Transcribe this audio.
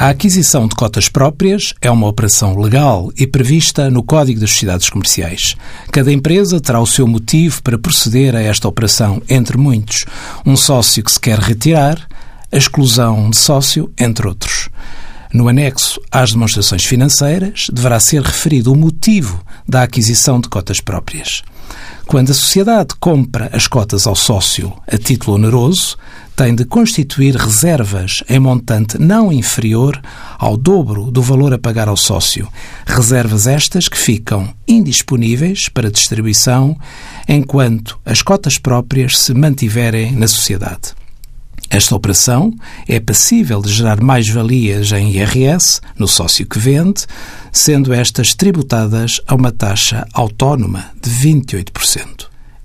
A aquisição de cotas próprias é uma operação legal e prevista no Código das Sociedades Comerciais. Cada empresa terá o seu motivo para proceder a esta operação, entre muitos. Um sócio que se quer retirar, a exclusão de sócio, entre outros. No anexo às demonstrações financeiras, deverá ser referido o motivo da aquisição de cotas próprias. Quando a sociedade compra as cotas ao sócio a título oneroso, tem de constituir reservas em montante não inferior ao dobro do valor a pagar ao sócio. Reservas estas que ficam indisponíveis para distribuição enquanto as cotas próprias se mantiverem na sociedade. Esta operação é passível de gerar mais-valias em IRS no sócio que vende, sendo estas tributadas a uma taxa autónoma de 28%.